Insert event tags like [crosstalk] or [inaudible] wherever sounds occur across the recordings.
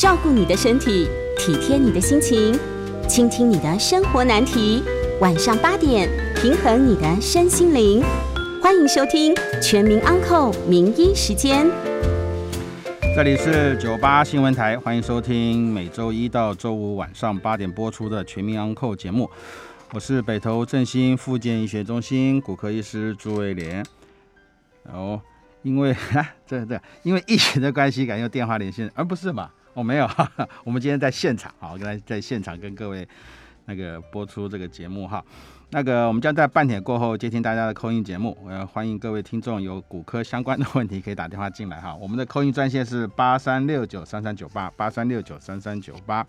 照顾你的身体，体贴你的心情，倾听你的生活难题。晚上八点，平衡你的身心灵。欢迎收听《全民安扣名医时间》。这里是九八新闻台，欢迎收听每周一到周五晚上八点播出的《全民安扣节目。我是北投振兴复健医学中心骨科医师朱威廉。哦，因为 [laughs] 这这因为疫情的关系，改用电话连线，而不是嘛？我没有，[laughs] 我们今天在现场，好，跟在在现场跟各位那个播出这个节目哈。那个我们将在半点过后接听大家的扣音节目，呃欢迎各位听众有骨科相关的问题可以打电话进来哈。我们的扣音专线是八三六九三三九八八三六九三三九八。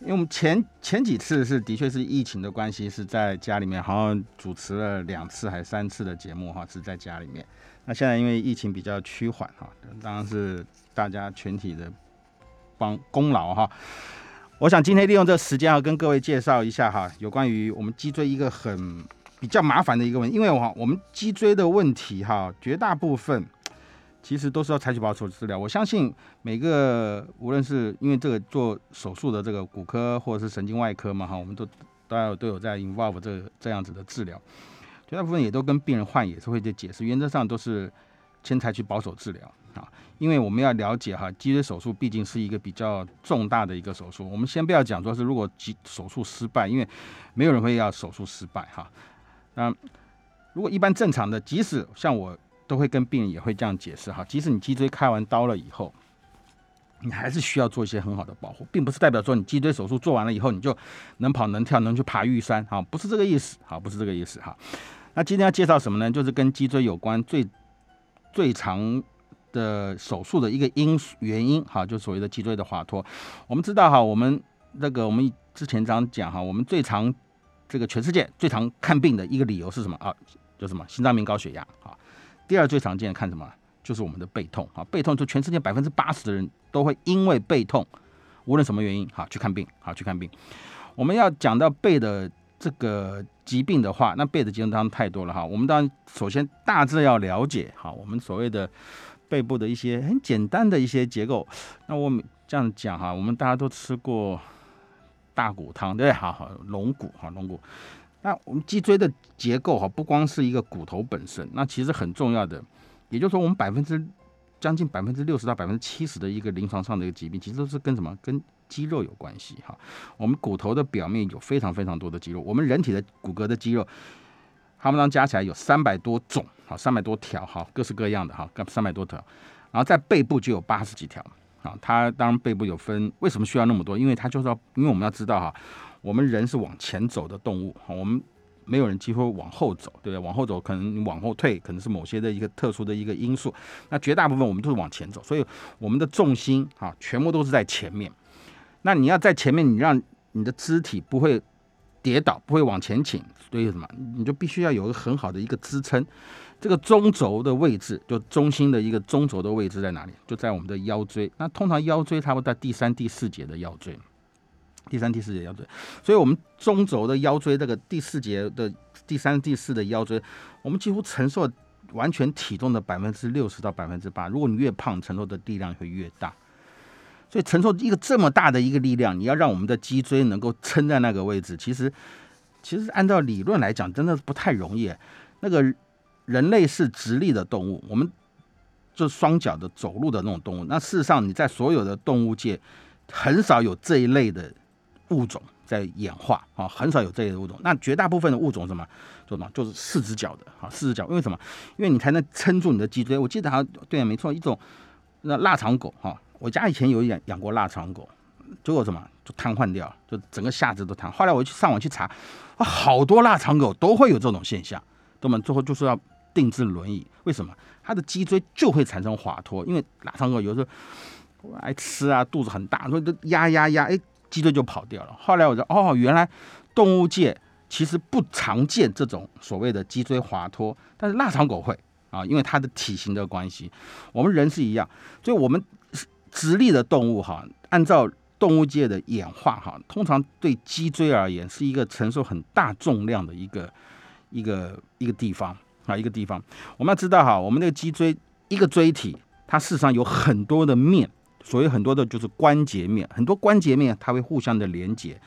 因为我们前前几次是的确是疫情的关系，是在家里面，好像主持了两次还是三次的节目哈，是在家里面。那现在因为疫情比较趋缓哈，当然是大家全体的帮功劳哈。我想今天利用这个时间要跟各位介绍一下哈，有关于我们脊椎一个很比较麻烦的一个问，因为哈我们脊椎的问题哈，绝大部分。其实都是要采取保守治疗。我相信每个无论是因为这个做手术的这个骨科或者是神经外科嘛哈，我们都大家都有在 involve 这这样子的治疗，大部分也都跟病人换也是会去解释，原则上都是先采取保守治疗啊，因为我们要了解哈，脊椎手术毕竟是一个比较重大的一个手术，我们先不要讲说是如果脊手术失败，因为没有人会要手术失败哈。那如果一般正常的，即使像我。都会跟病人也会这样解释哈，即使你脊椎开完刀了以后，你还是需要做一些很好的保护，并不是代表说你脊椎手术做完了以后你就能跑能跳能去爬玉山哈，不是这个意思哈，不是这个意思哈。那今天要介绍什么呢？就是跟脊椎有关最最长的手术的一个因原因哈，就所谓的脊椎的滑脱。我们知道哈，我们那个我们之前常讲哈，我们最常这个全世界最常看病的一个理由是什么啊？就什么心脏病、高血压啊。第二最常见的看什么？就是我们的背痛啊，背痛就全世界百分之八十的人都会因为背痛，无论什么原因，好去看病，好去看病。我们要讲到背的这个疾病的话，那背的疾病当然太多了哈。我们当然首先大致要了解哈，我们所谓的背部的一些很简单的一些结构。那我们这样讲哈，我们大家都吃过大骨汤，对不对？好好龙骨哈，龙骨。那我们脊椎的结构哈，不光是一个骨头本身，那其实很重要的，也就是说，我们百分之将近百分之六十到百分之七十的一个临床上的一个疾病，其实都是跟什么？跟肌肉有关系哈。我们骨头的表面有非常非常多的肌肉，我们人体的骨骼的肌肉，它们当加起来有三百多种，好，三百多条，好，各式各样的哈，三百多条。然后在背部就有八十几条，啊，它当然背部有分，为什么需要那么多？因为它就是要，因为我们要知道哈。我们人是往前走的动物，我们没有人几乎往后走，对不对？往后走可能你往后退，可能是某些的一个特殊的一个因素。那绝大部分我们都是往前走，所以我们的重心啊，全部都是在前面。那你要在前面，你让你的肢体不会跌倒，不会往前倾，所以什么？你就必须要有一个很好的一个支撑。这个中轴的位置，就中心的一个中轴的位置在哪里？就在我们的腰椎。那通常腰椎它会在第三、第四节的腰椎。第三、第四节腰椎，所以我们中轴的腰椎这个第四节的第三、第四的腰椎，我们几乎承受完全体重的百分之六十到百分之八。如果你越胖，承受的力量会越大。所以承受一个这么大的一个力量，你要让我们的脊椎能够撑在那个位置，其实其实按照理论来讲，真的是不太容易。那个人类是直立的动物，我们就双脚的走路的那种动物。那事实上，你在所有的动物界，很少有这一类的。物种在演化啊，很少有这类的物种。那绝大部分的物种什么做什么，就是四只脚的啊，四只脚。因为什么？因为你才能撑住你的脊椎。我记得好像对，没错，一种那腊肠狗哈，我家以前有养养过腊肠狗，结果什么就瘫痪掉，就整个下肢都瘫。后来我去上网去查，好多腊肠狗都会有这种现象，那么最后就是要定制轮椅。为什么？它的脊椎就会产生滑脱，因为腊肠狗有时候爱吃啊，肚子很大，所以都压压压，哎。脊椎就跑掉了。后来我说，哦，原来动物界其实不常见这种所谓的脊椎滑脱，但是腊肠狗会啊，因为它的体型的关系。我们人是一样，所以我们直立的动物哈，按照动物界的演化哈，通常对脊椎而言是一个承受很大重量的一个一个一个地方啊，一个地方。我们要知道哈，我们那个脊椎一个椎体，它事实上有很多的面。所谓很多的就是关节面，很多关节面它会互相的连接。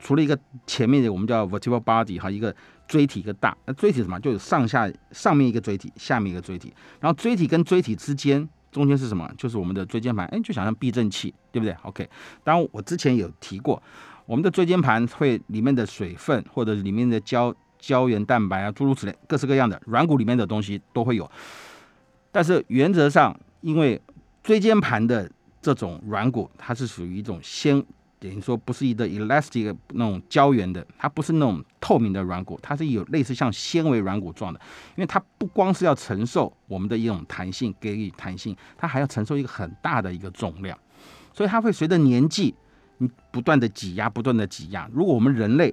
除了一个前面的我们叫 vertebral body 哈，一个椎体一个大，那椎体什么？就是上下上面一个椎体，下面一个椎体，然后椎体跟椎体之间中间是什么？就是我们的椎间盘，哎，就想象避震器，对不对？OK，当然我之前有提过，我们的椎间盘会里面的水分或者里面的胶胶原蛋白啊，诸如此类，各式各样的软骨里面的东西都会有。但是原则上，因为椎间盘的这种软骨，它是属于一种纤。等于说不是一个 elastic 那种胶原的，它不是那种透明的软骨，它是有类似像纤维软骨状的。因为它不光是要承受我们的一种弹性，给予弹性，它还要承受一个很大的一个重量，所以它会随着年纪，你不断的挤压，不断的挤压。如果我们人类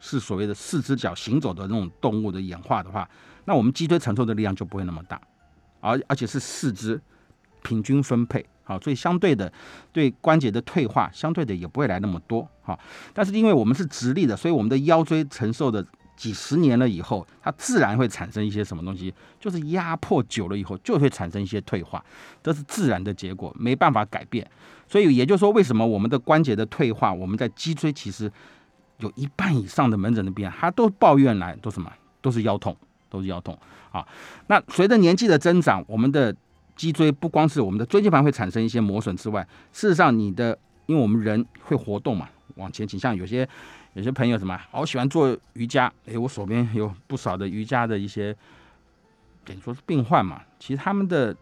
是所谓的四只脚行走的那种动物的演化的话，那我们脊椎承受的力量就不会那么大，而而且是四肢平均分配。好，所以相对的，对关节的退化，相对的也不会来那么多。好，但是因为我们是直立的，所以我们的腰椎承受的几十年了以后，它自然会产生一些什么东西，就是压迫久了以后，就会产生一些退化，这是自然的结果，没办法改变。所以也就是说，为什么我们的关节的退化，我们在脊椎其实有一半以上的门诊的病人，他都抱怨来都什么，都是腰痛，都是腰痛。啊，那随着年纪的增长，我们的脊椎不光是我们的椎间盘会产生一些磨损之外，事实上你的，因为我们人会活动嘛，往前倾，像有些有些朋友什么好喜欢做瑜伽，诶，我手边有不少的瑜伽的一些，等于说是病患嘛，其实他们的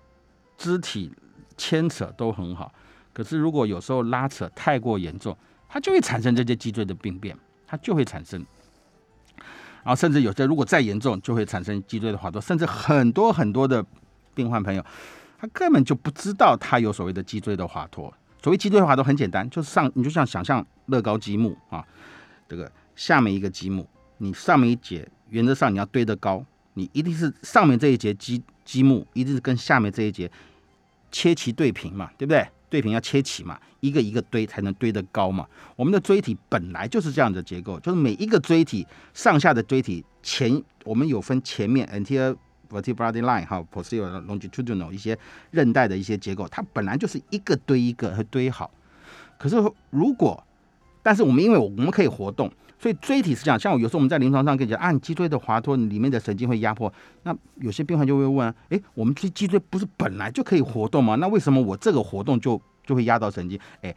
肢体牵扯都很好，可是如果有时候拉扯太过严重，它就会产生这些脊椎的病变，它就会产生，然后甚至有些如果再严重，就会产生脊椎的滑脱，甚至很多很多的病患朋友。他根本就不知道他有所谓的脊椎的滑脱。所谓脊椎滑脱很简单，就是上你就像想象乐高积木啊，这个下面一个积木，你上面一节原则上你要堆得高，你一定是上面这一节积积木一定是跟下面这一节切齐对平嘛，对不对？对平要切齐嘛，一个一个堆才能堆得高嘛。我们的椎体本来就是这样的结构，就是每一个椎体上下的椎体前我们有分前面 anterior。Vertebral line 哈，posterior longitudinal 一些韧带的一些结构，它本来就是一个堆一个会堆好。可是如果，但是我们因为我们可以活动，所以椎体是这样。像我有时候我们在临床上跟你讲，按脊椎的滑脱，里面的神经会压迫。那有些病患就会问：哎，我们这脊椎不是本来就可以活动吗？那为什么我这个活动就就会压到神经？哎。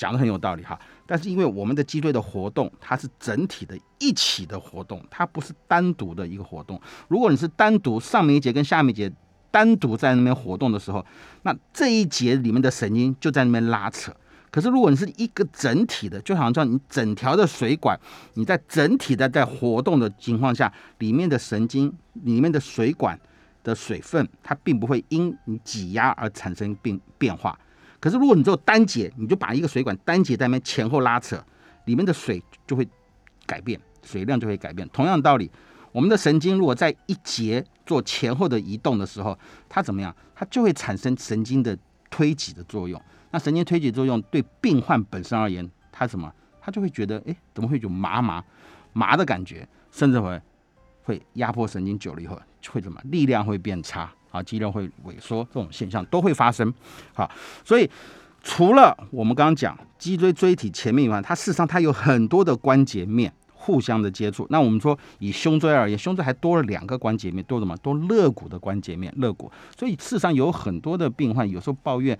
讲的很有道理哈，但是因为我们的脊椎的活动，它是整体的一起的活动，它不是单独的一个活动。如果你是单独上面一节跟下面一节单独在那边活动的时候，那这一节里面的神经就在那边拉扯。可是如果你是一个整体的，就好像你整条的水管，你在整体的在活动的情况下，里面的神经里面的水管的水分，它并不会因你挤压而产生变变化。可是，如果你只有单节，你就把一个水管单节在那边前后拉扯，里面的水就会改变，水量就会改变。同样道理，我们的神经如果在一节做前后的移动的时候，它怎么样？它就会产生神经的推挤的作用。那神经推挤作用对病患本身而言，它什么？他就会觉得，哎，怎么会有麻麻麻的感觉？甚至会会压迫神经久了以后，会怎么？力量会变差。啊，肌肉会萎缩，这种现象都会发生。好，所以除了我们刚刚讲脊椎椎体前面以外，它事实上它有很多的关节面互相的接触。那我们说以胸椎而言，胸椎还多了两个关节面，多什么？多肋骨的关节面，肋骨。所以事实上有很多的病患有时候抱怨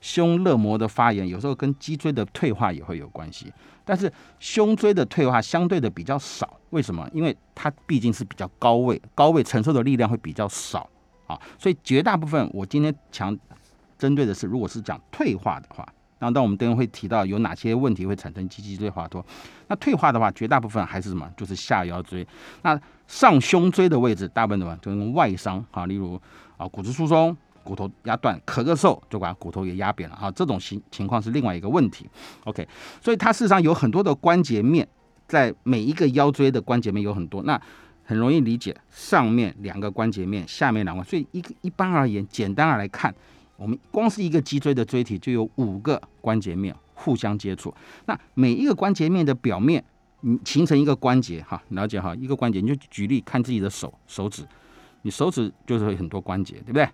胸肋膜的发炎，有时候跟脊椎的退化也会有关系。但是胸椎的退化相对的比较少，为什么？因为它毕竟是比较高位，高位承受的力量会比较少。啊，所以绝大部分我今天强针对的是，如果是讲退化的话，那当我们等会会提到有哪些问题会产生脊椎滑脱。那退化的话，绝大部分还是什么？就是下腰椎。那上胸椎的位置，大部分的话就是外伤啊，例如啊骨质疏松、骨头压断、咳个嗽，就把骨头给压扁了啊。这种情情况是另外一个问题。OK，所以它事实上有很多的关节面，在每一个腰椎的关节面有很多。那很容易理解，上面两个关节面，下面两个，所以一一般而言，简单的来看，我们光是一个脊椎的椎体就有五个关节面互相接触。那每一个关节面的表面，你形成一个关节，哈，了解哈，一个关节，你就举例看自己的手手指，你手指就是很多关节，对不对？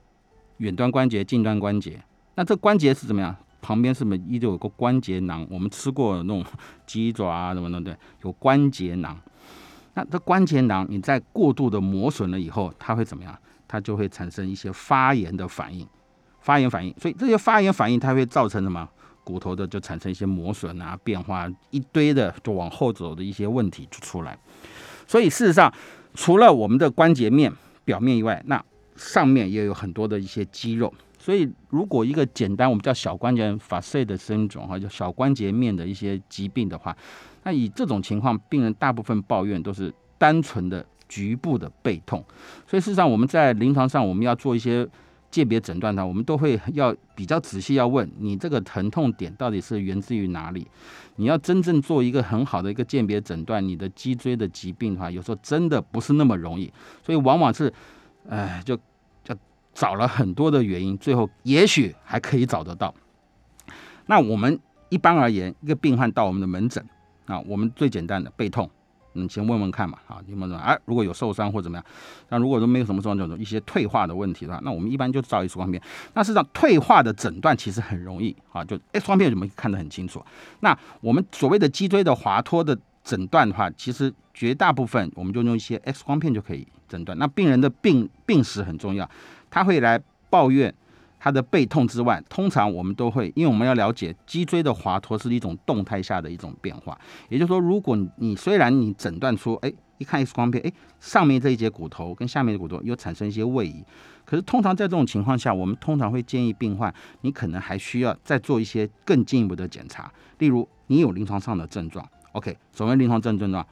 远端关节、近端关节，那这关节是怎么样？旁边是不是依旧有个关节囊？我们吃过那种鸡爪啊什么的，对，有关节囊。那这关节囊你在过度的磨损了以后，它会怎么样？它就会产生一些发炎的反应，发炎反应。所以这些发炎反应它会造成什么？骨头的就产生一些磨损啊，变化一堆的就往后走的一些问题就出来。所以事实上，除了我们的关节面表面以外，那上面也有很多的一些肌肉。所以如果一个简单我们叫小关节 facet 的生肿哈，就小关节面的一些疾病的话，那以这种情况，病人大部分抱怨都是单纯的局部的背痛。所以事实上，我们在临床上我们要做一些。鉴别诊断呢，我们都会要比较仔细，要问你这个疼痛点到底是源自于哪里。你要真正做一个很好的一个鉴别诊断，你的脊椎的疾病的话，有时候真的不是那么容易，所以往往是，哎，就就找了很多的原因，最后也许还可以找得到。那我们一般而言，一个病患到我们的门诊啊，我们最简单的背痛。你先问问看嘛，啊，有没有？哎，如果有受伤或怎么样，那如果说没有什么症状况，一些退化的问题的话，那我们一般就照 X 光片。那事实上，退化的诊断其实很容易啊，就 X 光片我们看得很清楚。那我们所谓的脊椎的滑脱的诊断的话，其实绝大部分我们就用一些 X 光片就可以诊断。那病人的病病史很重要，他会来抱怨。他的背痛之外，通常我们都会，因为我们要了解脊椎的滑脱是一种动态下的一种变化。也就是说，如果你虽然你诊断出，哎，一看 X 光片，哎，上面这一节骨头跟下面的骨头又产生一些位移，可是通常在这种情况下，我们通常会建议病患，你可能还需要再做一些更进一步的检查。例如，你有临床上的症状，OK，什么临床症症状？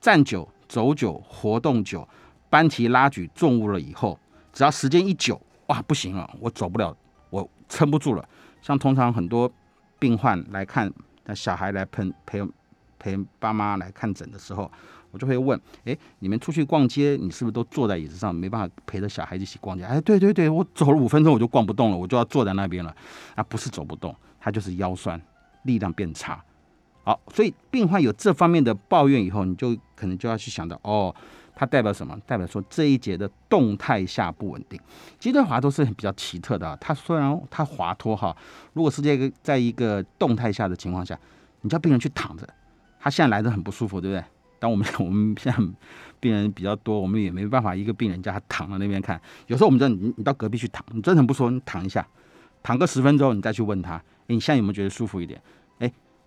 站久、走久、活动久、搬提拉举重物了以后，只要时间一久。哇，不行了，我走不了，我撑不住了。像通常很多病患来看，那小孩来陪陪陪爸妈来看诊的时候，我就会问：哎，你们出去逛街，你是不是都坐在椅子上，没办法陪着小孩一起逛街？哎，对对对，我走了五分钟我就逛不动了，我就要坐在那边了。啊，不是走不动，他就是腰酸，力量变差。好，所以病患有这方面的抱怨以后，你就可能就要去想到哦。它代表什么？代表说这一节的动态下不稳定。脊椎滑脱是很比较奇特的啊。它虽然它滑脱哈，如果是这个在一个动态下的情况下，你叫病人去躺着，他现在来的很不舒服，对不对？当我们 [laughs] 我们现在病人比较多，我们也没办法一个病人叫他躺在那边看。有时候我们叫你你到隔壁去躺，你真的不舒服，你躺一下，躺个十分钟，你再去问他，哎，你现在有没有觉得舒服一点？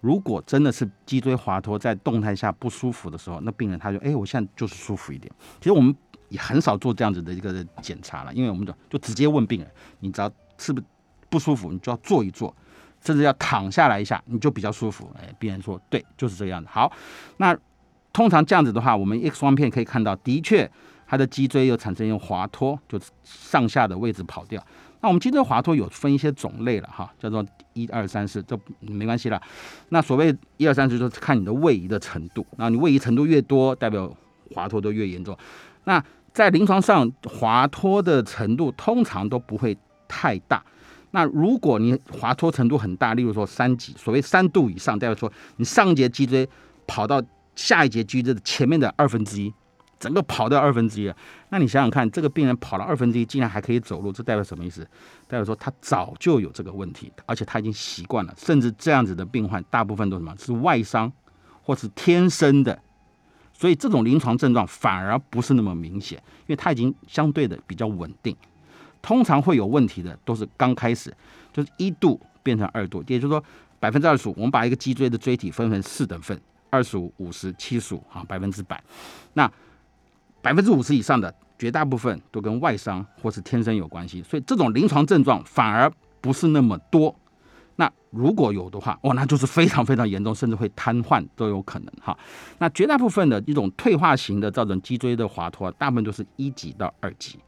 如果真的是脊椎滑脱在动态下不舒服的时候，那病人他就哎，我现在就是舒服一点。其实我们也很少做这样子的一个检查了，因为我们就就直接问病人，你只要是不是不舒服，你就要坐一坐，甚至要躺下来一下，你就比较舒服。哎，病人说对，就是这个样子。好，那通常这样子的话，我们 X 光片可以看到，的确他的脊椎又产生一种滑脱，就上下的位置跑掉。那我们脊椎滑脱有分一些种类了哈，叫做一二三四，这没关系了。那所谓一二三四，就是看你的位移的程度。那你位移程度越多，代表滑脱都越严重。那在临床上，滑脱的程度通常都不会太大。那如果你滑脱程度很大，例如说三级，所谓三度以上，代表说你上节脊椎跑到下一节脊椎的前面的二分之一。整个跑掉二分之一了，那你想想看，这个病人跑了二分之一，竟然还可以走路，这代表什么意思？代表说他早就有这个问题，而且他已经习惯了。甚至这样子的病患，大部分都什么？是外伤或是天生的，所以这种临床症状反而不是那么明显，因为他已经相对的比较稳定。通常会有问题的都是刚开始，就是一度变成二度，也就是说百分之二十五，我们把一个脊椎的椎体分成四等份，二十五、五十、七十五，哈，百分之百，那。百分之五十以上的绝大部分都跟外伤或是天生有关系，所以这种临床症状反而不是那么多。那如果有的话，哇，那就是非常非常严重，甚至会瘫痪都有可能哈。那绝大部分的一种退化型的造成脊椎的滑脱，大部分都是一级到二级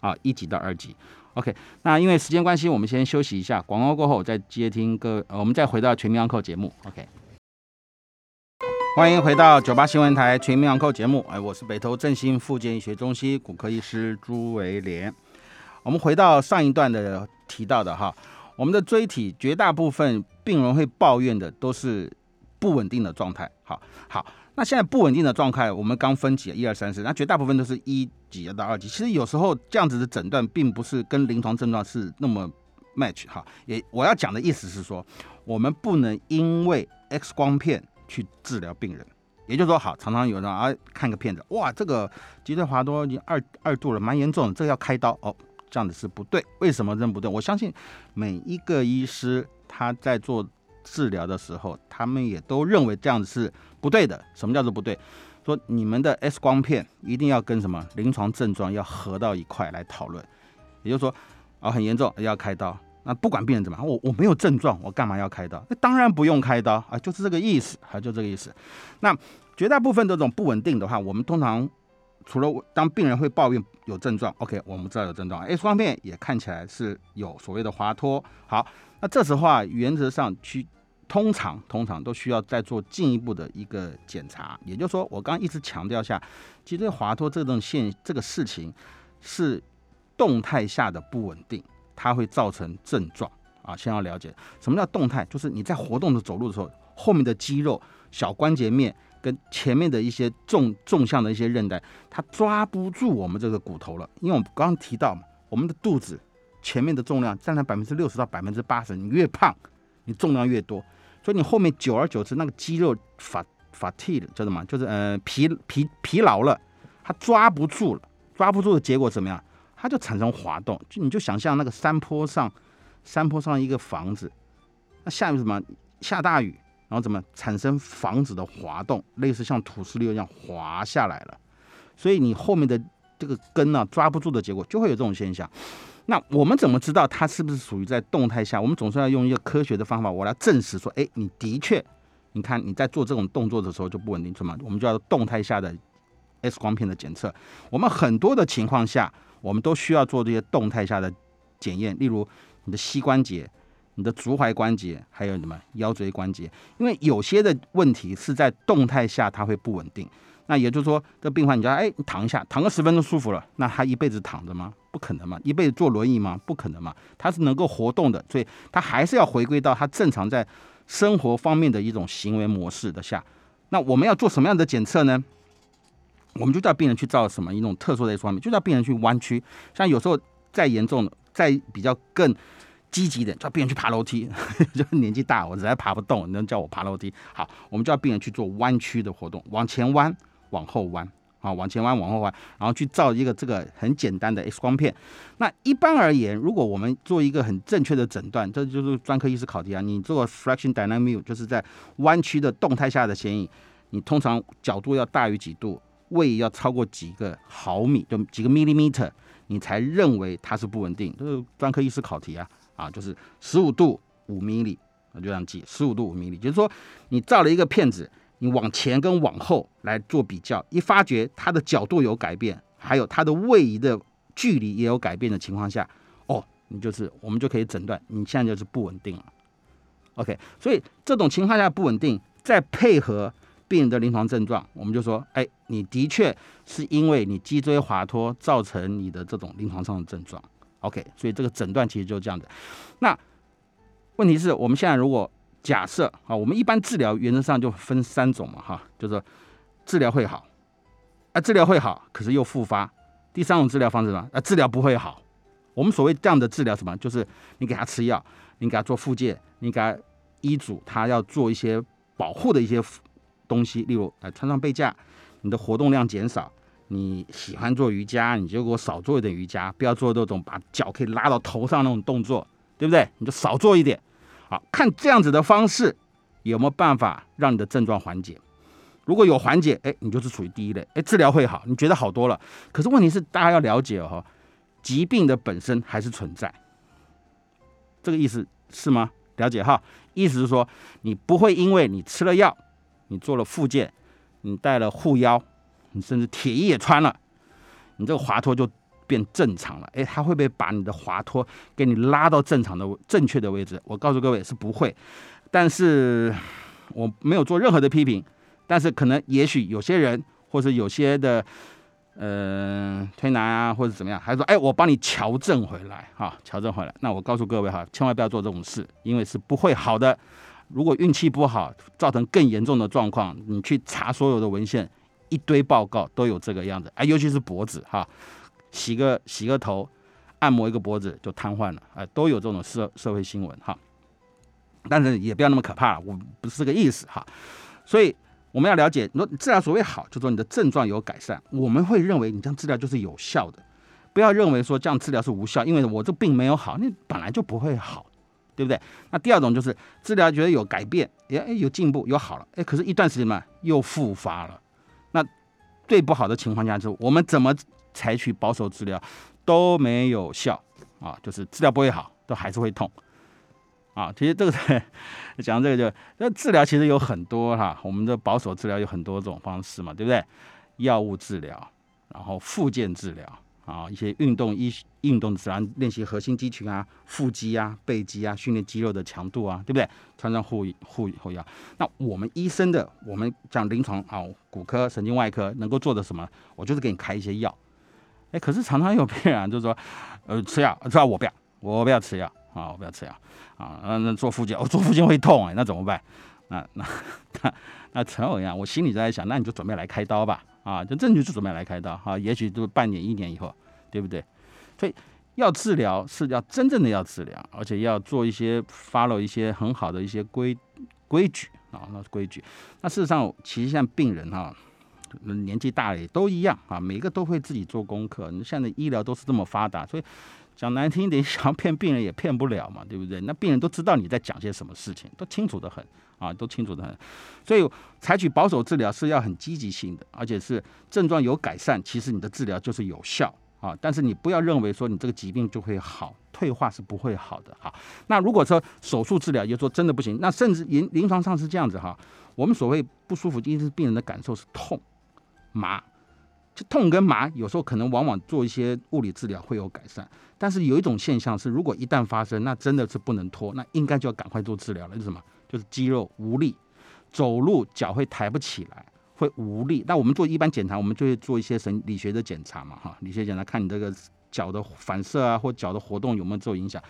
啊，一级到二级。OK，那因为时间关系，我们先休息一下，广告过后再接听各，呃我们再回到全民安扣节目。OK。欢迎回到九八新闻台全民养扣节目，哎，我是北投振兴复健医学中心骨科医师朱维廉。我们回到上一段的提到的哈，我们的椎体绝大部分病人会抱怨的都是不稳定的状态。好，好，那现在不稳定的状态，我们刚分级一二三四，那绝大部分都是一级到二级。其实有时候这样子的诊断并不是跟临床症状是那么 match 哈。也我要讲的意思是说，我们不能因为 X 光片去治疗病人。也就是说，好，常常有人啊看个片子，哇，这个脊椎滑脱已经二二度了，蛮严重的，这个要开刀哦，这样子是不对。为什么认不对？我相信每一个医师他在做治疗的时候，他们也都认为这样子是不对的。什么叫做不对？说你们的 X 光片一定要跟什么临床症状要合到一块来讨论。也就是说，啊，很严重要开刀，那不管病人怎么，我我没有症状，我干嘛要开刀？那当然不用开刀啊，就是这个意思，啊，就这个意思。那绝大部分这种不稳定的话，我们通常除了当病人会抱怨有症状，OK，我们知道有症状，X 光片也看起来是有所谓的滑脱。好，那这时候啊，原则上去。通常通常都需要再做进一步的一个检查，也就是说，我刚刚一直强调下，脊椎滑脱这种现这个事情是动态下的不稳定，它会造成症状啊。先要了解什么叫动态，就是你在活动的走路的时候，后面的肌肉、小关节面跟前面的一些纵纵向的一些韧带，它抓不住我们这个骨头了。因为我们刚刚提到嘛，我们的肚子前面的重量占了百分之六十到百分之八十，你越胖，你重量越多。所以你后面久而久之，那个肌肉发发替了，叫什么？就是呃疲疲疲劳了，它抓不住了，抓不住的结果怎么样？它就产生滑动。就你就想象那个山坡上，山坡上一个房子，那下面什么？下大雨，然后怎么产生房子的滑动？类似像土石流一样滑下来了。所以你后面的这个根呢，抓不住的结果，就会有这种现象。那我们怎么知道它是不是属于在动态下？我们总是要用一个科学的方法，我来证实说，哎，你的确，你看你在做这种动作的时候就不稳定，什么？我们叫动态下的 X 光片的检测。我们很多的情况下，我们都需要做这些动态下的检验，例如你的膝关节、你的足踝关节，还有什么腰椎关节，因为有些的问题是在动态下它会不稳定。那也就是说，这病患你叫哎，你躺一下，躺个十分钟舒服了，那他一辈子躺着吗？不可能嘛，一辈子坐轮椅吗？不可能嘛，他是能够活动的，所以他还是要回归到他正常在生活方面的一种行为模式的下。那我们要做什么样的检测呢？我们就叫病人去照什么一种特殊的方面，就叫病人去弯曲。像有时候再严重的、再比较更积极的，叫病人去爬楼梯。[laughs] 就年纪大，我实在爬不动，你能叫我爬楼梯？好，我们叫病人去做弯曲的活动，往前弯。往后弯，啊，往前弯，往后弯，然后去照一个这个很简单的 X 光片。那一般而言，如果我们做一个很正确的诊断，这就是专科医师考题啊。你做 fraction dynamic，就是在弯曲的动态下的显影，你通常角度要大于几度，位移要超过几个毫米，就几个 millimeter，你才认为它是不稳定。这是专科医师考题啊，啊，就是十五度五米里，就这样记，十五度五米里，就是说你照了一个片子。你往前跟往后来做比较，一发觉它的角度有改变，还有它的位移的距离也有改变的情况下，哦，你就是我们就可以诊断你现在就是不稳定了。OK，所以这种情况下不稳定，再配合病人的临床症状，我们就说，哎，你的确是因为你脊椎滑脱造成你的这种临床上的症状。OK，所以这个诊断其实就是这样子。那问题是我们现在如果假设啊，我们一般治疗原则上就分三种嘛，哈，就是治疗会好，啊，治疗会好，可是又复发。第三种治疗方式呢，啊，治疗不会好。我们所谓这样的治疗什么，就是你给他吃药，你给他做复健，你给他医嘱他要做一些保护的一些东西，例如呃穿上背架，你的活动量减少。你喜欢做瑜伽，你就给我少做一点瑜伽，不要做那种把脚可以拉到头上那种动作，对不对？你就少做一点。好看这样子的方式有没有办法让你的症状缓解？如果有缓解，哎，你就是属于第一类，哎，治疗会好，你觉得好多了。可是问题是，大家要了解哦，疾病的本身还是存在，这个意思是吗？了解哈，意思是说，你不会因为你吃了药，你做了复健，你带了护腰，你甚至铁衣也穿了，你这个滑脱就。变正常了，哎，他会不会把你的滑脱给你拉到正常的正确的位置？我告诉各位是不会，但是我没有做任何的批评，但是可能也许有些人或者有些的呃推拿啊或者怎么样，还说哎我帮你调正回来哈，调正回来。那我告诉各位哈，千万不要做这种事，因为是不会好的。如果运气不好，造成更严重的状况，你去查所有的文献，一堆报告都有这个样子，哎，尤其是脖子哈。洗个洗个头，按摩一个脖子就瘫痪了，哎，都有这种社社会新闻哈。但是也不要那么可怕，我不是这个意思哈。所以我们要了解，你说治疗所谓好，就说你的症状有改善，我们会认为你这样治疗就是有效的。不要认为说这样治疗是无效，因为我这病没有好，你本来就不会好，对不对？那第二种就是治疗觉得有改变，哎哎有进步有好了，哎，可是一段时间嘛又复发了。那最不好的情况下，就是我们怎么采取保守治疗都没有效啊，就是治疗不会好，都还是会痛。啊，其实这个 [laughs] 讲这个就那治疗其实有很多哈，我们的保守治疗有很多种方式嘛，对不对？药物治疗，然后复健治疗啊，一些运动医运动自然，练习核心肌群啊、腹肌啊、背肌啊，训练肌肉的强度啊，对不对？穿上护护护腰。那我们医生的，我们讲临床啊，骨科、神经外科能够做的什么？我就是给你开一些药。哎，可是常常有病人就说，呃，吃药，吃药我不要，我不要吃药。啊，我不要吃药啊！那那做腹肌，我做腹肌会痛哎，那怎么办？那那 [laughs] 那陈我一样，我心里在想，那你就准备来开刀吧啊！就证据是准备来开刀哈，也许都半年一年以后，对不对？所以要治疗是要真正的要治疗，而且要做一些 follow 一些很好的一些规规矩啊，那规矩。那事实上，其实像病人哈，年纪大了也都一样啊，每个都会自己做功课。你现在医疗都是这么发达，所以。讲难听一点，想骗病人也骗不了嘛，对不对？那病人都知道你在讲些什么事情，都清楚的很啊，都清楚的很。所以采取保守治疗是要很积极性的，而且是症状有改善，其实你的治疗就是有效啊。但是你不要认为说你这个疾病就会好，退化是不会好的哈。那如果说手术治疗，就说真的不行，那甚至临临床上是这样子哈。我们所谓不舒服，其实病人的感受是痛、麻。痛跟麻有时候可能往往做一些物理治疗会有改善，但是有一种现象是，如果一旦发生，那真的是不能拖，那应该就要赶快做治疗了。是什么？就是肌肉无力，走路脚会抬不起来，会无力。那我们做一般检查，我们就会做一些神理学的检查嘛，哈，理学检查看你这个脚的反射啊，或脚的活动有没有受影响。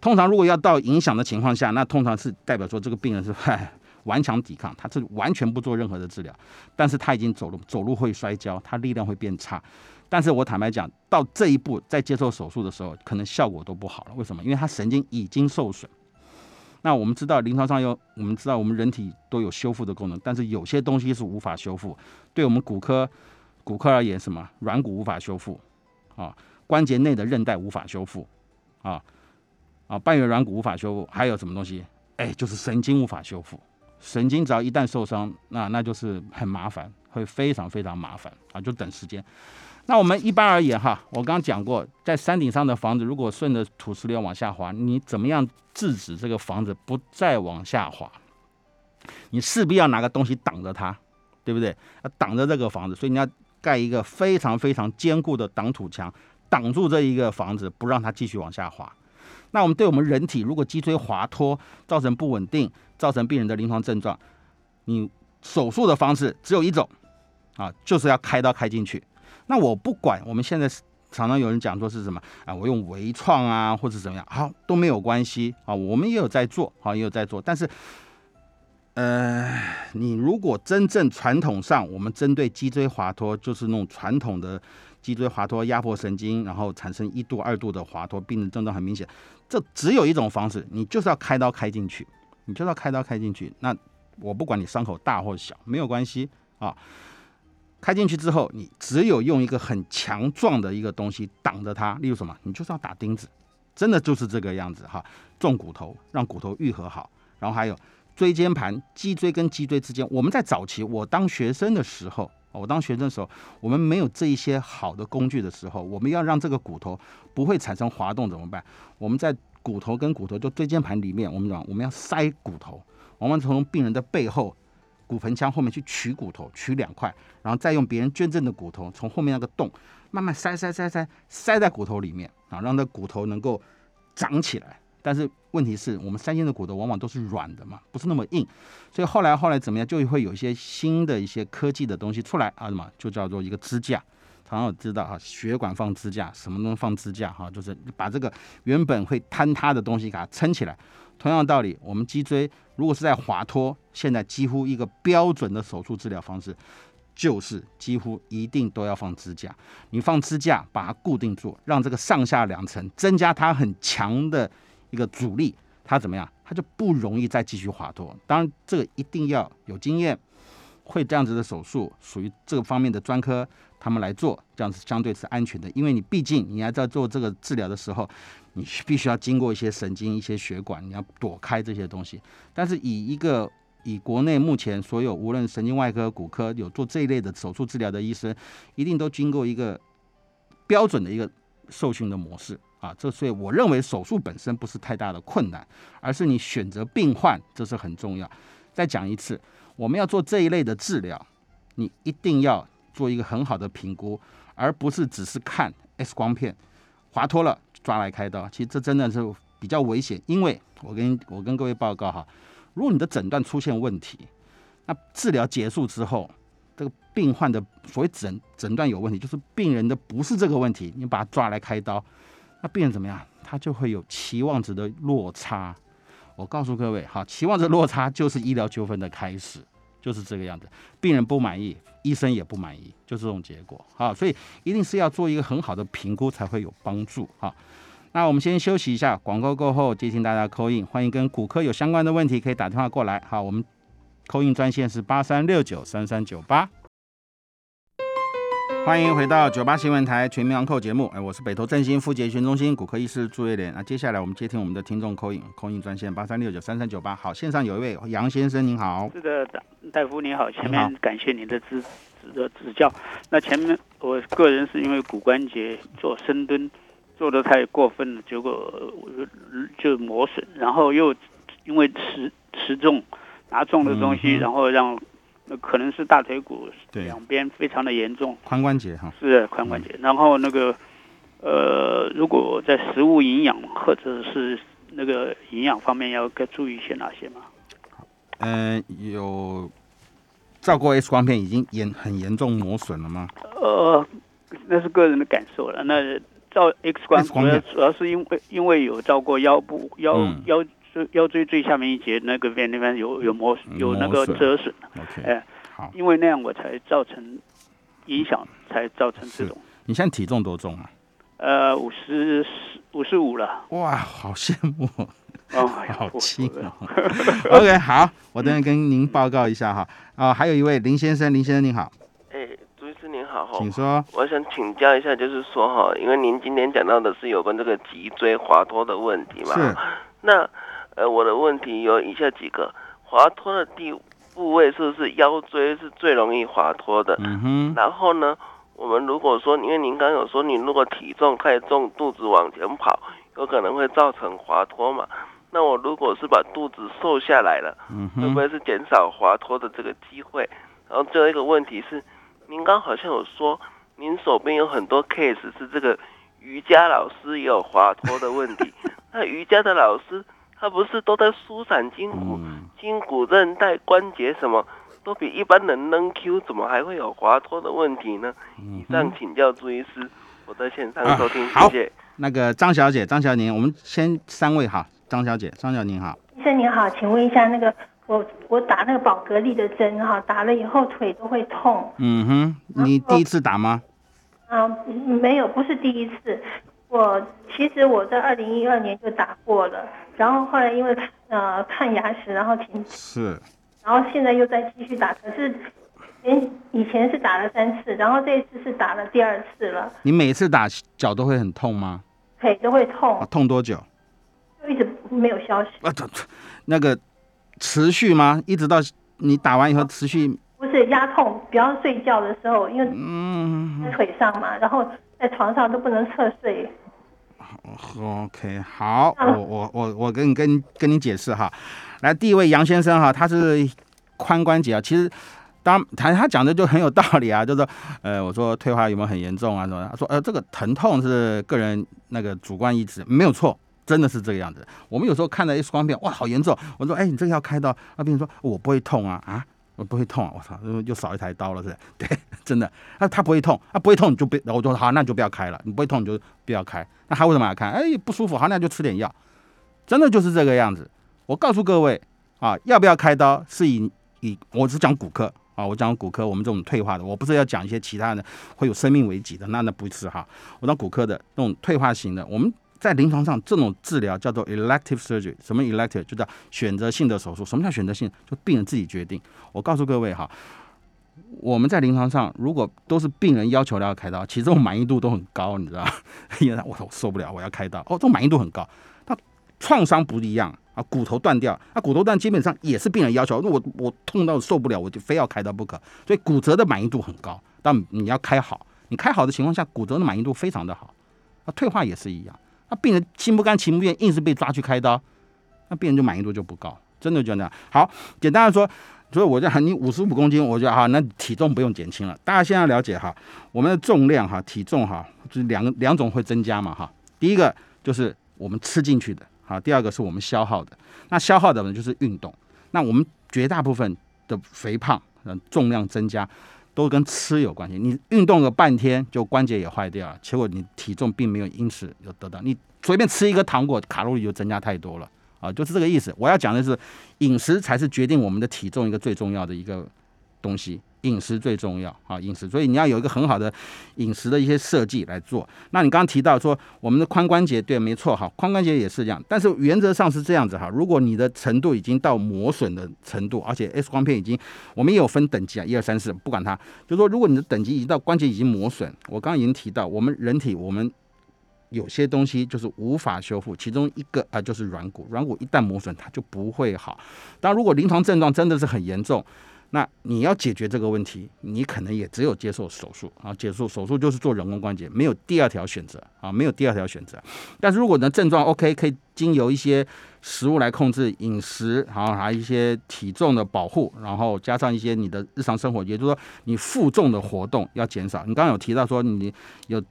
通常如果要到影响的情况下，那通常是代表说这个病人是。[laughs] 顽强抵抗，他是完全不做任何的治疗，但是他已经走路，走路会摔跤，他力量会变差。但是我坦白讲，到这一步在接受手术的时候，可能效果都不好了。为什么？因为他神经已经受损。那我们知道，临床上有，我们知道我们人体都有修复的功能，但是有些东西是无法修复。对我们骨科骨科而言，什么软骨无法修复啊？关节内的韧带无法修复啊？啊，半月软骨无法修复，还有什么东西？哎，就是神经无法修复。神经只要一旦受伤，那那就是很麻烦，会非常非常麻烦啊！就等时间。那我们一般而言哈，我刚刚讲过，在山顶上的房子，如果顺着土石流往下滑，你怎么样制止这个房子不再往下滑？你势必要拿个东西挡着它，对不对？挡着这个房子，所以你要盖一个非常非常坚固的挡土墙，挡住这一个房子，不让它继续往下滑。那我们对我们人体，如果脊椎滑脱造成不稳定，造成病人的临床症状，你手术的方式只有一种，啊，就是要开刀开进去。那我不管，我们现在常常有人讲说是什么啊，我用微创啊，或者怎么样，好都没有关系啊，我们也有在做，好也有在做。但是，呃，你如果真正传统上，我们针对脊椎滑脱，就是那种传统的。脊椎滑脱压迫神经，然后产生一度、二度的滑脱，病人症状很明显。这只有一种方式，你就是要开刀开进去，你就是要开刀开进去。那我不管你伤口大或小，没有关系啊。开进去之后，你只有用一个很强壮的一个东西挡着它，例如什么？你就是要打钉子，真的就是这个样子哈。种骨头，让骨头愈合好，然后还有椎间盘、脊椎跟脊椎之间。我们在早期，我当学生的时候。我当学生的时候，我们没有这一些好的工具的时候，我们要让这个骨头不会产生滑动怎么办？我们在骨头跟骨头就椎间盘里面，我们讲我们要塞骨头，我们从病人的背后骨盆腔后面去取骨头，取两块，然后再用别人捐赠的骨头从后面那个洞慢慢塞塞塞塞塞在骨头里面啊，让这骨头能够长起来。但是问题是我们三星的骨头往往都是软的嘛，不是那么硬，所以后来后来怎么样，就会有一些新的一些科技的东西出来啊，什么就叫做一个支架，常常知道啊，血管放支架，什么东西放支架哈，就是把这个原本会坍塌的东西给它撑起来。同样道理，我们脊椎如果是在滑脱，现在几乎一个标准的手术治疗方式，就是几乎一定都要放支架。你放支架把它固定住，让这个上下两层增加它很强的一个阻力，它怎么样？它就不容易再继续滑脱。当然，这个一定要有经验，会这样子的手术属于这个方面的专科，他们来做，这样子相对是安全的。因为你毕竟你还在做这个治疗的时候，你必须要经过一些神经、一些血管，你要躲开这些东西。但是以一个以国内目前所有无论神经外科、骨科有做这一类的手术治疗的医生，一定都经过一个标准的一个受训的模式啊。这所以我认为手术本身不是太大的困难，而是你选择病患，这是很重要。再讲一次，我们要做这一类的治疗，你一定要做一个很好的评估，而不是只是看 X 光片滑脱了抓来开刀。其实这真的是比较危险，因为我跟我跟各位报告哈。如果你的诊断出现问题，那治疗结束之后，这个病患的所谓诊诊断有问题，就是病人的不是这个问题，你把他抓来开刀，那病人怎么样？他就会有期望值的落差。我告诉各位，哈，期望值落差就是医疗纠纷的开始，就是这个样子。病人不满意，医生也不满意，就这种结果。好，所以一定是要做一个很好的评估才会有帮助。哈。那我们先休息一下，广告过后接听大家扣印，欢迎跟骨科有相关的问题可以打电话过来。好，我们扣印专线是八三六九三三九八。欢迎回到九八新闻台全民昂扣节目，哎，我是北投振兴复健训中心骨科医师朱月莲。那接下来我们接听我们的听众扣印，扣印专线八三六九三三九八。好，线上有一位杨先生，您好。是的，大夫您好，前面感谢您的指指的指教。那前面我个人是因为骨关节做深蹲。做的太过分了，结果就磨损，然后又因为持持重拿重的东西，然后让那可能是大腿骨两边非常的严重，髋关节哈，是髋关节。然后那个呃，如果在食物营养或者是那个营养方面要该注意些哪些吗？嗯，有照过 X 光片，已经严很严重磨损了吗？呃，那是个人的感受了，那。照 X 光主要主要是因为因为有照过腰部腰腰椎腰椎最下面一节那个边那边有有磨有那个折损，哎，好，因为那样我才造成影响，才造成这种。你现在体重多重啊？呃，五十五十五了。哇，好羡慕哦，[laughs] 好轻哦。[laughs] OK，好，我等下跟您报告一下哈。啊，还有一位林先生，林先生您好。请说。我想请教一下，就是说哈，因为您今天讲到的是有关这个脊椎滑脱的问题嘛？是。那呃，我的问题有以下几个：滑脱的地部位是不是腰椎是最容易滑脱的？嗯哼。然后呢，我们如果说，因为您刚有说，你如果体重太重，肚子往前跑，有可能会造成滑脱嘛？那我如果是把肚子瘦下来了，嗯会不会是减少滑脱的这个机会？然后最后一个问题是。您刚好像有说，您手边有很多 case 是这个瑜伽老师也有滑脱的问题。[laughs] 那瑜伽的老师，他不是都在舒展筋骨、筋骨韧带、关节什么，都比一般人能 Q，怎么还会有滑脱的问题呢？以上请教朱医师，我在线上收听，谢谢。那个张小姐，张小姐，我们先三位哈，张小姐，张小姐您好。医生您好，请问一下那个。我我打那个宝格丽的针哈，打了以后腿都会痛。嗯哼，你第一次打吗？啊，没有，不是第一次。我其实我在二零一二年就打过了，然后后来因为呃看牙齿，然后停。是。然后现在又在继续打，可是前以前是打了三次，然后这一次是打了第二次了。你每次打脚都会很痛吗？腿都会痛。痛多久？就一直没有消息。啊，[laughs] 那个。持续吗？一直到你打完以后持续？不是压痛，比方睡觉的时候，因为嗯在腿上嘛，然后在床上都不能侧睡。OK，好，我我我我跟你跟跟你解释哈。来，第一位杨先生哈，他是髋关节啊，其实当他他讲的就很有道理啊，就是说，呃，我说退化有没有很严重啊？什么？他说，呃，这个疼痛是个人那个主观意志，没有错。真的是这个样子。我们有时候看到 X 光片，哇，好严重。我说，哎，你这个要开刀。那病人说，我不会痛啊，啊，我不会痛啊。我操，又少一台刀了，是？[laughs] 对，真的。他他不会痛，他不会痛你就别，我就说好，那你就不要开了。你不会痛你就不要开。那他为什么要开？哎，不舒服，好，那就吃点药。真的就是这个样子。我告诉各位啊，要不要开刀是以以我是讲骨科，啊，我讲骨科，我们这种退化的，我不是要讲一些其他的会有生命危机的，那那不是哈。我讲骨科的那种退化型的，我们在临床上这种治疗叫做 elective surgery，什么 elective 就叫选择性的手术。什么叫选择性？就病人自己决定。我告诉各位哈，我们在临床上如果都是病人要求要开刀，其实这种满意度都很高，你知道 [laughs] 因为我我受不了，我要开刀。哦，这种满意度很高。那创伤不一样。啊，骨头断掉，那骨头断基本上也是病人要求。那我我痛到受不了，我就非要开刀不可。所以骨折的满意度很高，但你要开好，你开好的情况下，骨折的满意度非常的好。那退化也是一样，那病人心不甘情不愿，硬是被抓去开刀，那病人就满意度就不高，真的就那样。好，简单的说，所以我就喊你五十五公斤，我就好，那体重不用减轻了。大家现在了解哈，我们的重量哈，体重哈，就是两两种会增加嘛哈。第一个就是我们吃进去的。好，第二个是我们消耗的，那消耗的呢就是运动。那我们绝大部分的肥胖、嗯重量增加，都跟吃有关系。你运动了半天，就关节也坏掉了，结果你体重并没有因此有得到。你随便吃一个糖果，卡路里就增加太多了啊，就是这个意思。我要讲的是，饮食才是决定我们的体重一个最重要的一个东西。饮食最重要啊，饮食，所以你要有一个很好的饮食的一些设计来做。那你刚刚提到说我们的髋关节，对，没错哈，髋关节也是这样。但是原则上是这样子哈，如果你的程度已经到磨损的程度，而且 X 光片已经，我们也有分等级啊，一二三四，不管它，就说如果你的等级已经到关节已经磨损，我刚刚已经提到，我们人体我们有些东西就是无法修复，其中一个啊就是软骨，软骨一旦磨损，它就不会好。当如果临床症状真的是很严重。那你要解决这个问题，你可能也只有接受手术啊，接受手术就是做人工关节，没有第二条选择啊，没有第二条选择。但是如果你的症状 OK，可以经由一些食物来控制饮食，然后还有一些体重的保护，然后加上一些你的日常生活，也就是说你负重的活动要减少。你刚刚有提到说你有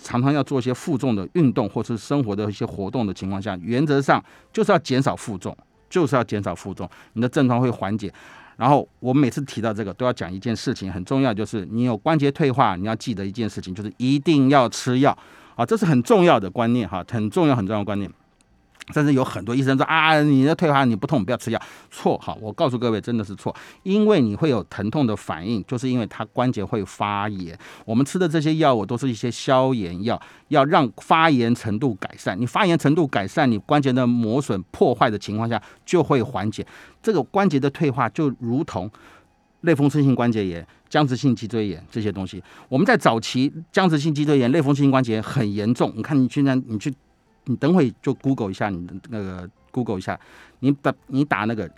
常常要做一些负重的运动或是生活的一些活动的情况下，原则上就是要减少负重，就是要减少负重，你的症状会缓解。然后我每次提到这个，都要讲一件事情，很重要，就是你有关节退化，你要记得一件事情，就是一定要吃药啊，这是很重要的观念哈，很重要很重要的观念。甚至有很多医生说啊，你的退化你不痛，不要吃药。错哈，我告诉各位，真的是错，因为你会有疼痛的反应，就是因为它关节会发炎。我们吃的这些药物都是一些消炎药，要让发炎程度改善。你发炎程度改善，你关节的磨损破坏的情况下就会缓解。这个关节的退化就如同类风湿性关节炎、僵直性脊椎炎这些东西。我们在早期僵直性脊椎炎、类风湿性关节炎很严重，你看你现在你去。你等会就 Google 一下，你的那个 Google 一下，你把你打那个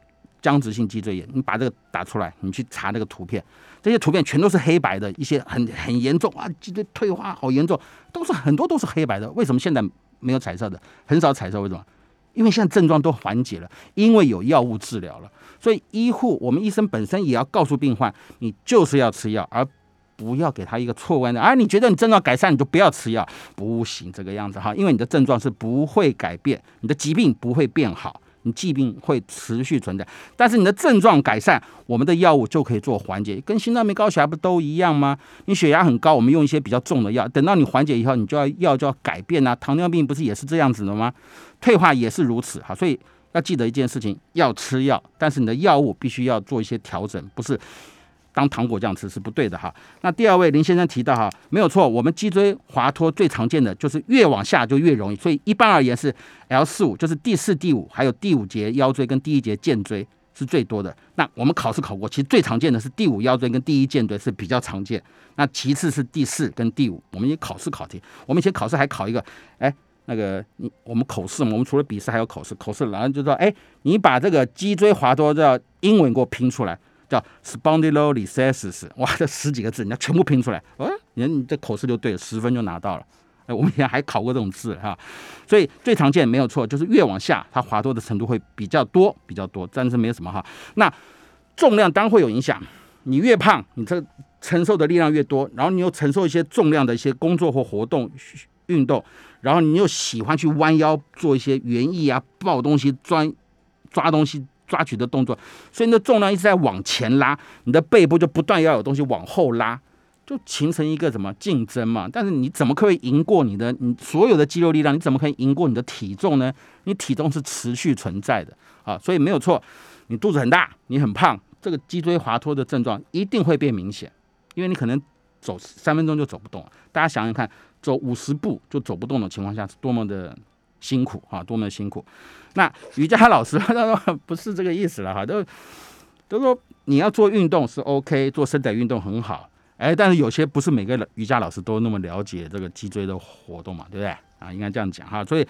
僵直性脊椎炎，你把这个打出来，你去查那个图片，这些图片全都是黑白的，一些很很严重啊，脊椎退化好严重，都是很多都是黑白的。为什么现在没有彩色的？很少彩色，为什么？因为现在症状都缓解了，因为有药物治疗了。所以医护，我们医生本身也要告诉病患，你就是要吃药，而。不要给他一个错观的，啊，你觉得你症状改善，你就不要吃药，不行这个样子哈，因为你的症状是不会改变，你的疾病不会变好，你疾病会持续存在。但是你的症状改善，我们的药物就可以做缓解，跟心脏病、高血压不都一样吗？你血压很高，我们用一些比较重的药，等到你缓解以后，你就要药就要改变啊。糖尿病不是也是这样子的吗？退化也是如此哈，所以要记得一件事情，要吃药，但是你的药物必须要做一些调整，不是。当糖果这样吃是不对的哈。那第二位林先生提到哈，没有错，我们脊椎滑脱最常见的就是越往下就越容易，所以一般而言是 L 四五，就是第四、第五，还有第五节腰椎跟第一节肩椎是最多的。那我们考试考过，其实最常见的是第五腰椎跟第一肩椎是比较常见。那其次是第四跟第五，我们也考试考题，我们以前考试还考一个，哎，那个你我们口试，我们除了笔试还有口试，口试然后就说，哎，你把这个脊椎滑脱的英文给我拼出来。叫 spondylolisthesis，哇，这十几个字，你要全部拼出来，哦，你看你这口试就对了，十分就拿到了。哎，我们以前还考过这种字哈，所以最常见没有错，就是越往下它滑脱的程度会比较多，比较多，但是没有什么哈。那重量当然会有影响，你越胖，你这承受的力量越多，然后你又承受一些重量的一些工作或活动运动，然后你又喜欢去弯腰做一些园艺啊，抱东西、钻抓东西。抓取的动作，所以你的重量一直在往前拉，你的背部就不断要有东西往后拉，就形成一个什么竞争嘛？但是你怎么可以赢过你的你所有的肌肉力量？你怎么可以赢过你的体重呢？你体重是持续存在的啊，所以没有错，你肚子很大，你很胖，这个脊椎滑脱的症状一定会变明显，因为你可能走三分钟就走不动了。大家想想看，走五十步就走不动的情况下是多么的辛苦啊，多么的辛苦。[laughs] 那瑜伽老师他说不是这个意思了哈，都都说你要做运动是 OK，做伸展运动很好，哎，但是有些不是每个瑜伽老师都那么了解这个脊椎的活动嘛，对不对啊？应该这样讲哈，所以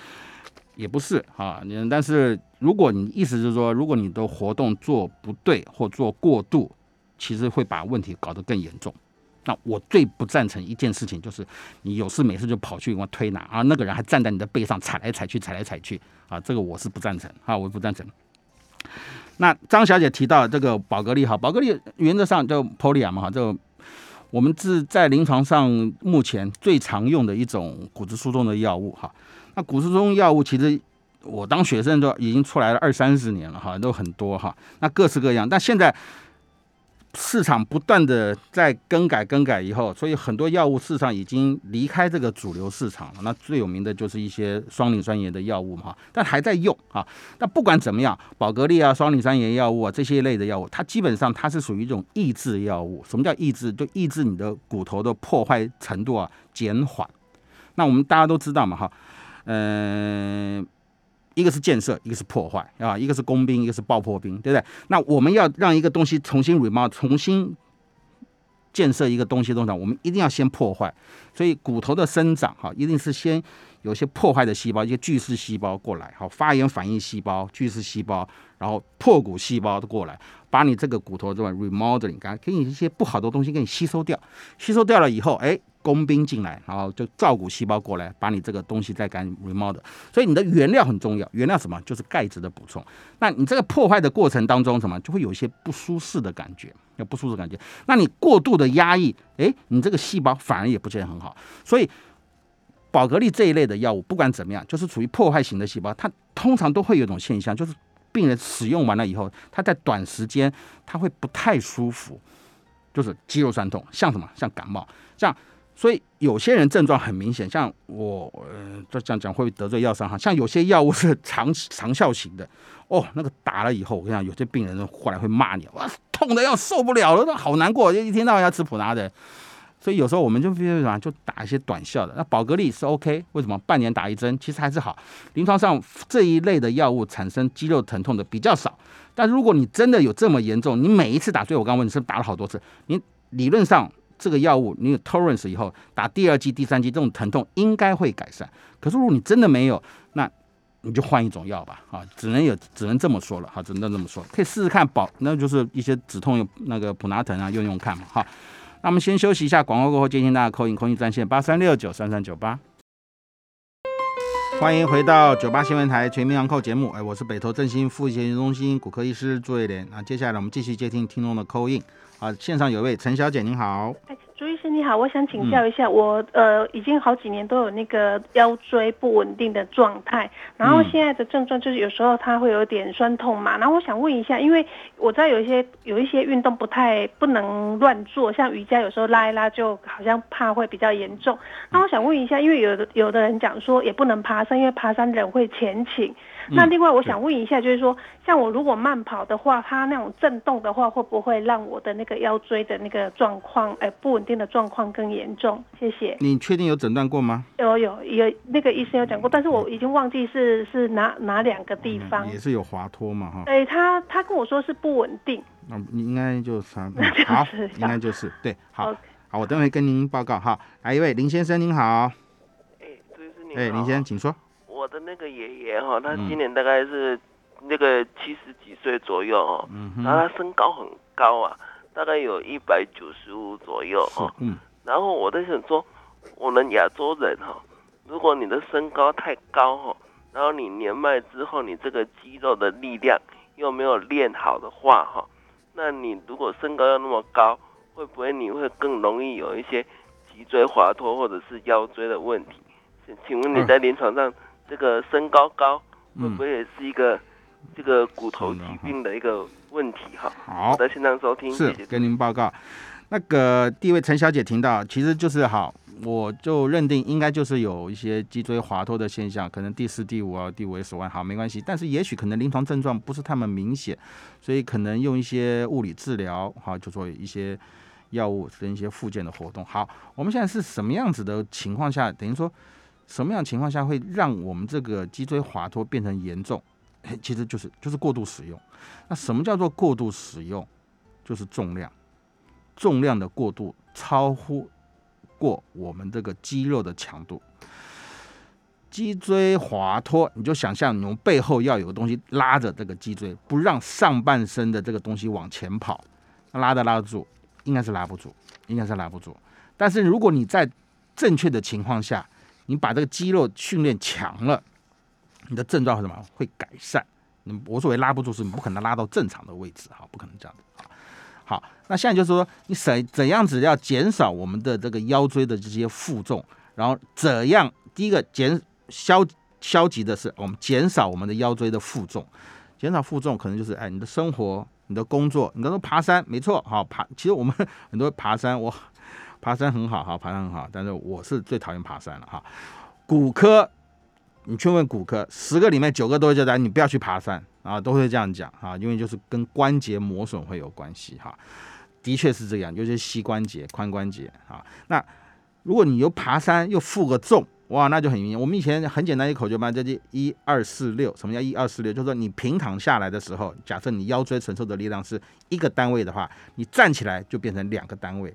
也不是哈，但是如果你意思是说，如果你的活动做不对或做过度，其实会把问题搞得更严重。那我最不赞成一件事情，就是你有事没事就跑去往推拿啊，那个人还站在你的背上踩来踩去，踩来踩去啊，这个我是不赞成啊，我不赞成。那张小姐提到这个宝格丽哈，宝格丽原则上就 Polia 嘛哈，就我们是在临床上目前最常用的一种骨质疏松的药物哈。那骨质疏松药物其实我当学生都已经出来了二三十年了哈，都很多哈，那各式各样，但现在。市场不断的在更改更改以后，所以很多药物市场已经离开这个主流市场了。那最有名的就是一些双磷酸盐的药物嘛，但还在用啊。那不管怎么样，宝格丽啊、双磷酸盐药物啊这些类的药物，它基本上它是属于一种抑制药物。什么叫抑制？就抑制你的骨头的破坏程度啊，减缓。那我们大家都知道嘛，哈，嗯。一个是建设，一个是破坏，啊，一个是工兵，一个是爆破兵，对不对？那我们要让一个东西重新 remodel，重新建设一个东西东西，我们一定要先破坏。所以骨头的生长，哈，一定是先有些破坏的细胞，一些巨噬细胞过来，好，发炎反应细胞、巨噬细胞，然后破骨细胞都过来，把你这个骨头这个 remodeling，给你一些不好的东西给你吸收掉，吸收掉了以后，哎。工兵进来，然后就照骨细胞过来，把你这个东西再干 remodel。所以你的原料很重要，原料什么？就是钙质的补充。那你这个破坏的过程当中，什么就会有一些不舒适的感觉，有不舒适感觉。那你过度的压抑，哎，你这个细胞反而也不见得很好。所以宝格丽这一类的药物，不管怎么样，就是处于破坏型的细胞，它通常都会有一种现象，就是病人使用完了以后，他在短时间他会不太舒服，就是肌肉酸痛，像什么？像感冒，像。所以有些人症状很明显，像我，呃，这样讲会不会得罪药商哈。像有些药物是长长效型的，哦，那个打了以后，我跟你讲，有些病人后来会骂你，哇，痛的要受不了了，都好难过，就一天到晚要吃普拿的。所以有时候我们就必须什么，就打一些短效的。那宝格丽是 OK，为什么？半年打一针，其实还是好。临床上这一类的药物产生肌肉疼痛的比较少，但如果你真的有这么严重，你每一次打，所以我刚问你是不是打了好多次，你理论上。这个药物你有 tolerance 以后打第二剂、第三剂，这种疼痛应该会改善。可是如果你真的没有，那你就换一种药吧，啊，只能有只能这么说了，哈，只能这么说，可以试试看保，那就是一些止痛用那个普拿疼啊，用用看嘛，哈。那我们先休息一下，广告过后接听大家扣音，扣音专线八三六九三三九八。欢迎回到九八新闻台全民养扣节目，哎，我是北投振兴复健中心骨科医师朱伟莲。那接下来我们继续接听听众的扣音。啊，线上有位陈小姐，您好。朱医师你好，我想请教一下，我呃已经好几年都有那个腰椎不稳定的状态，然后现在的症状就是有时候它会有点酸痛嘛，然后我想问一下，因为我知道有一些有一些运动不太不能乱做，像瑜伽有时候拉一拉就好像怕会比较严重，那我想问一下，因为有的有的人讲说也不能爬山，因为爬山人会前倾。那另外我想问一下，就是说，像我如果慢跑的话，它那种震动的话，会不会让我的那个腰椎的那个状况，哎，不稳定的状况更严重？谢谢。你确定有诊断过吗？有有有，那个医生有讲过，但是我已经忘记是是哪哪两个地方。也是有滑脱嘛，哈。哎，他他跟我说是不稳定。那应该就是好，应该就是 [laughs] 对，好，好，我等会跟您报告哈。来一位林先生，您好。哎，这是你。哎，林先生，请说。我的那个爷爷哈，他今年大概是那个七十几岁左右哦，然后他身高很高啊，大概有一百九十五左右哈。嗯。然后我在想说，我们亚洲人哈，如果你的身高太高哈，然后你年迈之后，你这个肌肉的力量又没有练好的话哈，那你如果身高要那么高，会不会你会更容易有一些脊椎滑脱或者是腰椎的问题？请问你在临床上？这个身高高会不会也是一个这个骨头疾病的一个问题哈？好，的线上收听是跟您报告。那个第一位陈小姐听到，其实就是好，我就认定应该就是有一些脊椎滑脱的现象，可能第四、第五啊、第五手腕好没关系，但是也许可能临床症状不是太么明显，所以可能用一些物理治疗，好，就做一些药物跟一些附件的活动。好，我们现在是什么样子的情况下，等于说什么样情况下会让我们这个脊椎滑脱变成严重？其实就是就是过度使用。那什么叫做过度使用？就是重量，重量的过度超乎。过我们这个肌肉的强度，脊椎滑脱，你就想象你们背后要有个东西拉着这个脊椎，不让上半身的这个东西往前跑，拉得拉得住，应该是拉不住，应该是拉不住。但是如果你在正确的情况下，你把这个肌肉训练强了，你的症状是什么？会改善。你我所谓拉不住，是你不可能拉到正常的位置，哈，不可能这样子。好，那现在就是说，你怎怎样子要减少我们的这个腰椎的这些负重，然后怎样？第一个减消消极的是，我们减少我们的腰椎的负重，减少负重可能就是哎，你的生活、你的工作，你刚说爬山，没错，好爬。其实我们 [laughs] 很多爬山，我 [laughs] 爬山很好，哈，爬山很好，但是我是最讨厌爬山了，哈。骨科，你去问骨科，十个里面九个都会叫他你不要去爬山。啊，都会这样讲啊，因为就是跟关节磨损会有关系哈，的确是这样，尤其是膝关节、髋关节啊。那如果你又爬山又负个重，哇，那就很明显。我们以前很简单一口诀嘛，叫做一二四六。什么叫一二四六？就是说你平躺下来的时候，假设你腰椎承受的力量是一个单位的话，你站起来就变成两个单位。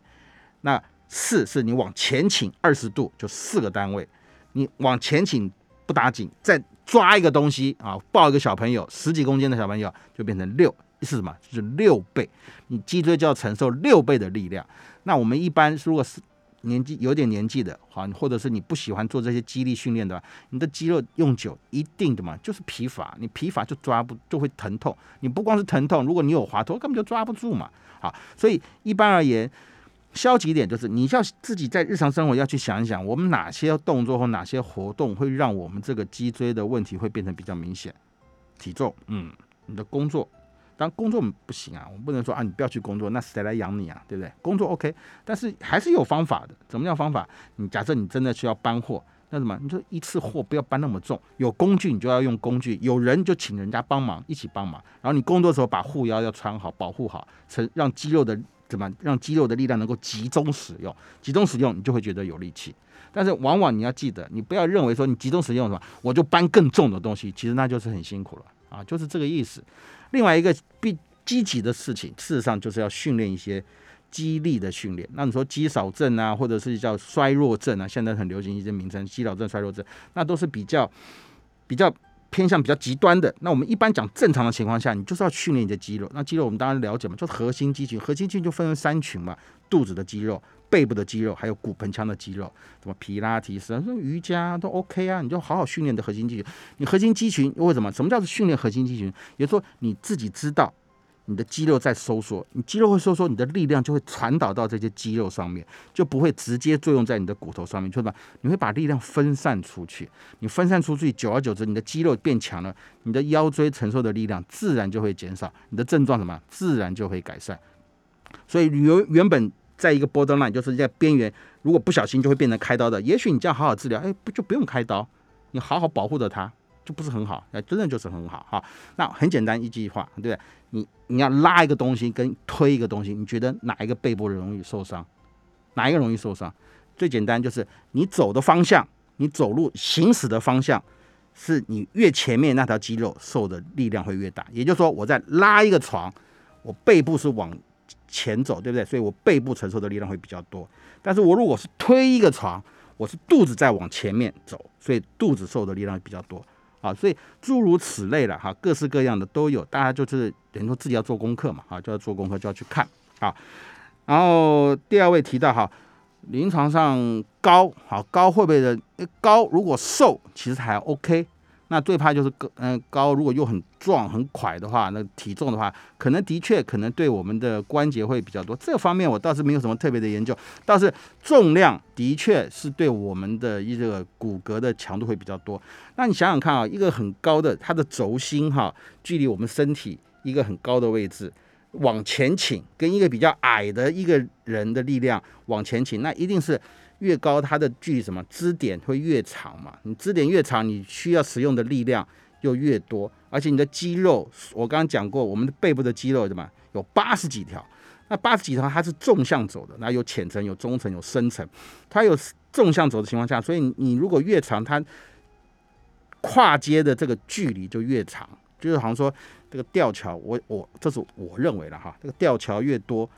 那四是你往前倾二十度，就四个单位。你往前倾不打紧，再抓一个东西啊，抱一个小朋友，十几公斤的小朋友就变成六，是什么？就是六倍，你脊椎就要承受六倍的力量。那我们一般如果是年纪有点年纪的，好，或者是你不喜欢做这些肌力训练的，你的肌肉用久一定的嘛，就是疲乏，你疲乏就抓不就会疼痛。你不光是疼痛，如果你有滑脱，根本就抓不住嘛。好，所以一般而言。消极一点就是，你要自己在日常生活要去想一想，我们哪些动作或哪些活动会让我们这个脊椎的问题会变成比较明显。体重，嗯，你的工作，当然工作不行啊，我们不能说啊，你不要去工作，那谁来养你啊？对不对？工作 OK，但是还是有方法的。怎么样方法？你假设你真的需要搬货，那什么？你就一次货不要搬那么重，有工具你就要用工具，有人就请人家帮忙一起帮忙。然后你工作的时候把护腰要穿好，保护好，成让肌肉的。怎么让肌肉的力量能够集中使用？集中使用，你就会觉得有力气。但是往往你要记得，你不要认为说你集中使用什么，我就搬更重的东西，其实那就是很辛苦了啊，就是这个意思。另外一个必积极的事情，事实上就是要训练一些肌力的训练。那你说肌少症啊，或者是叫衰弱症啊，现在很流行一些名称，肌少症、衰弱症，那都是比较比较。偏向比较极端的，那我们一般讲正常的情况下，你就是要训练你的肌肉。那肌肉我们当然了解嘛，就是核心肌群。核心肌群就分为三群嘛：肚子的肌肉、背部的肌肉，还有骨盆腔的肌肉。什么皮拉提斯、瑜伽都 OK 啊，你就好好训练你的核心肌群。你核心肌群为什么？什么叫做训练核心肌群？也就是说你自己知道。你的肌肉在收缩，你肌肉会收缩，你的力量就会传导到这些肌肉上面，就不会直接作用在你的骨头上面，就是吧？你会把力量分散出去，你分散出去，久而久之，你的肌肉变强了，你的腰椎承受的力量自然就会减少，你的症状什么，自然就会改善。所以原原本在一个 borderline，就是在边缘，如果不小心就会变成开刀的，也许你这样好好治疗，哎，不就不用开刀，你好好保护着它。就不是很好，那，真的就是很好哈。那很简单一句话，对不对？你你要拉一个东西跟推一个东西，你觉得哪一个背部容易受伤？哪一个容易受伤？最简单就是你走的方向，你走路行驶的方向，是你越前面那条肌肉受的力量会越大。也就是说，我在拉一个床，我背部是往前走，对不对？所以我背部承受的力量会比较多。但是我如果是推一个床，我是肚子在往前面走，所以肚子受的力量比较多。啊，所以诸如此类的哈，各式各样的都有，大家就是等于说自己要做功课嘛，啊，就要做功课就要去看啊。然后第二位提到哈，临床上高好高会不会的高？如果瘦其实还 OK。那最怕就是高，嗯，高如果又很壮很快的话，那体重的话，可能的确可能对我们的关节会比较多。这方面我倒是没有什么特别的研究，倒是重量的确是对我们的一个骨骼的强度会比较多。那你想想看啊，一个很高的它的轴心哈，距离我们身体一个很高的位置往前倾，跟一个比较矮的一个人的力量往前倾，那一定是越高，它的距离什么支点会越长嘛？你支点越长，你需要使用的力量又越多，而且你的肌肉，我刚刚讲过，我们的背部的肌肉什么有八十几条，那八十几条它是纵向走的，那有浅层、有中层、有深层，它有纵向走的情况下，所以你如果越长，它跨接的这个距离就越长，就是好像说这个吊桥，我我这是我认为的哈，这个吊桥越多，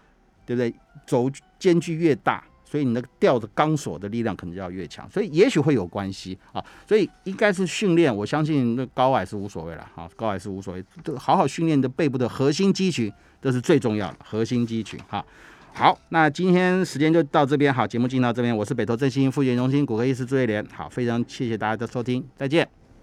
对不对？轴间距越大。所以你那个吊的钢索的力量可能就要越强，所以也许会有关系啊。所以应该是训练，我相信那高矮是无所谓了哈，高矮是无所谓，好好训练的背部的核心肌群，这是最重要的核心肌群哈。好，那今天时间就到这边，好，节目进到这边，我是北投振兴复健中心骨科医师朱月莲，好，非常谢谢大家的收听，再见。